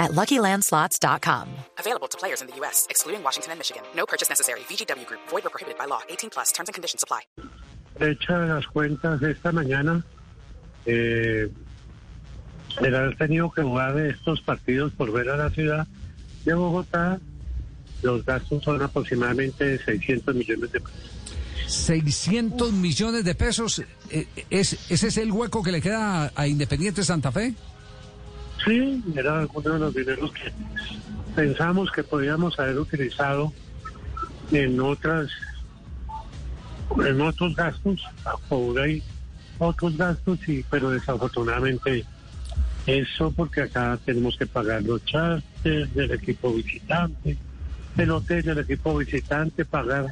at LuckyLandSlots.com. Available to players in the U.S., excluding Washington and Michigan. No purchase necessary. VGW Group. Void or prohibited by law. 18 plus. Terms and conditions apply. Hecha las cuentas esta mañana, eh, el haber tenido que jugar estos partidos por ver a la ciudad de Bogotá, los gastos son aproximadamente 600 millones de pesos. 600 millones de pesos. eh, ¿Es, ¿Ese es el hueco que le queda a, a Independiente Santa Fe? Sí, era uno de los dineros que pensamos que podíamos haber utilizado en otras, en otros gastos, ahora hay otros gastos, y, pero desafortunadamente eso porque acá tenemos que pagar los charters del equipo visitante, el hotel del equipo visitante, pagar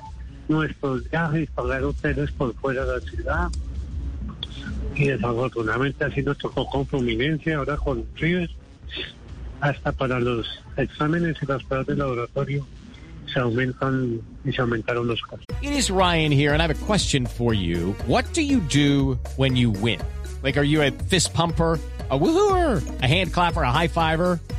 nuestros viajes, pagar hoteles por fuera de la ciudad. Y desafortunadamente así nos tocó con Fluminense, ahora con River. Hasta para los exámenes y las pruebas de laboratorio se aumentan y se aumentaron los costos. It is Ryan here, and I have a question for you. What do you do when you win? Like, are you a fist pumper? A woohooer, a hand clapper, a high fiver.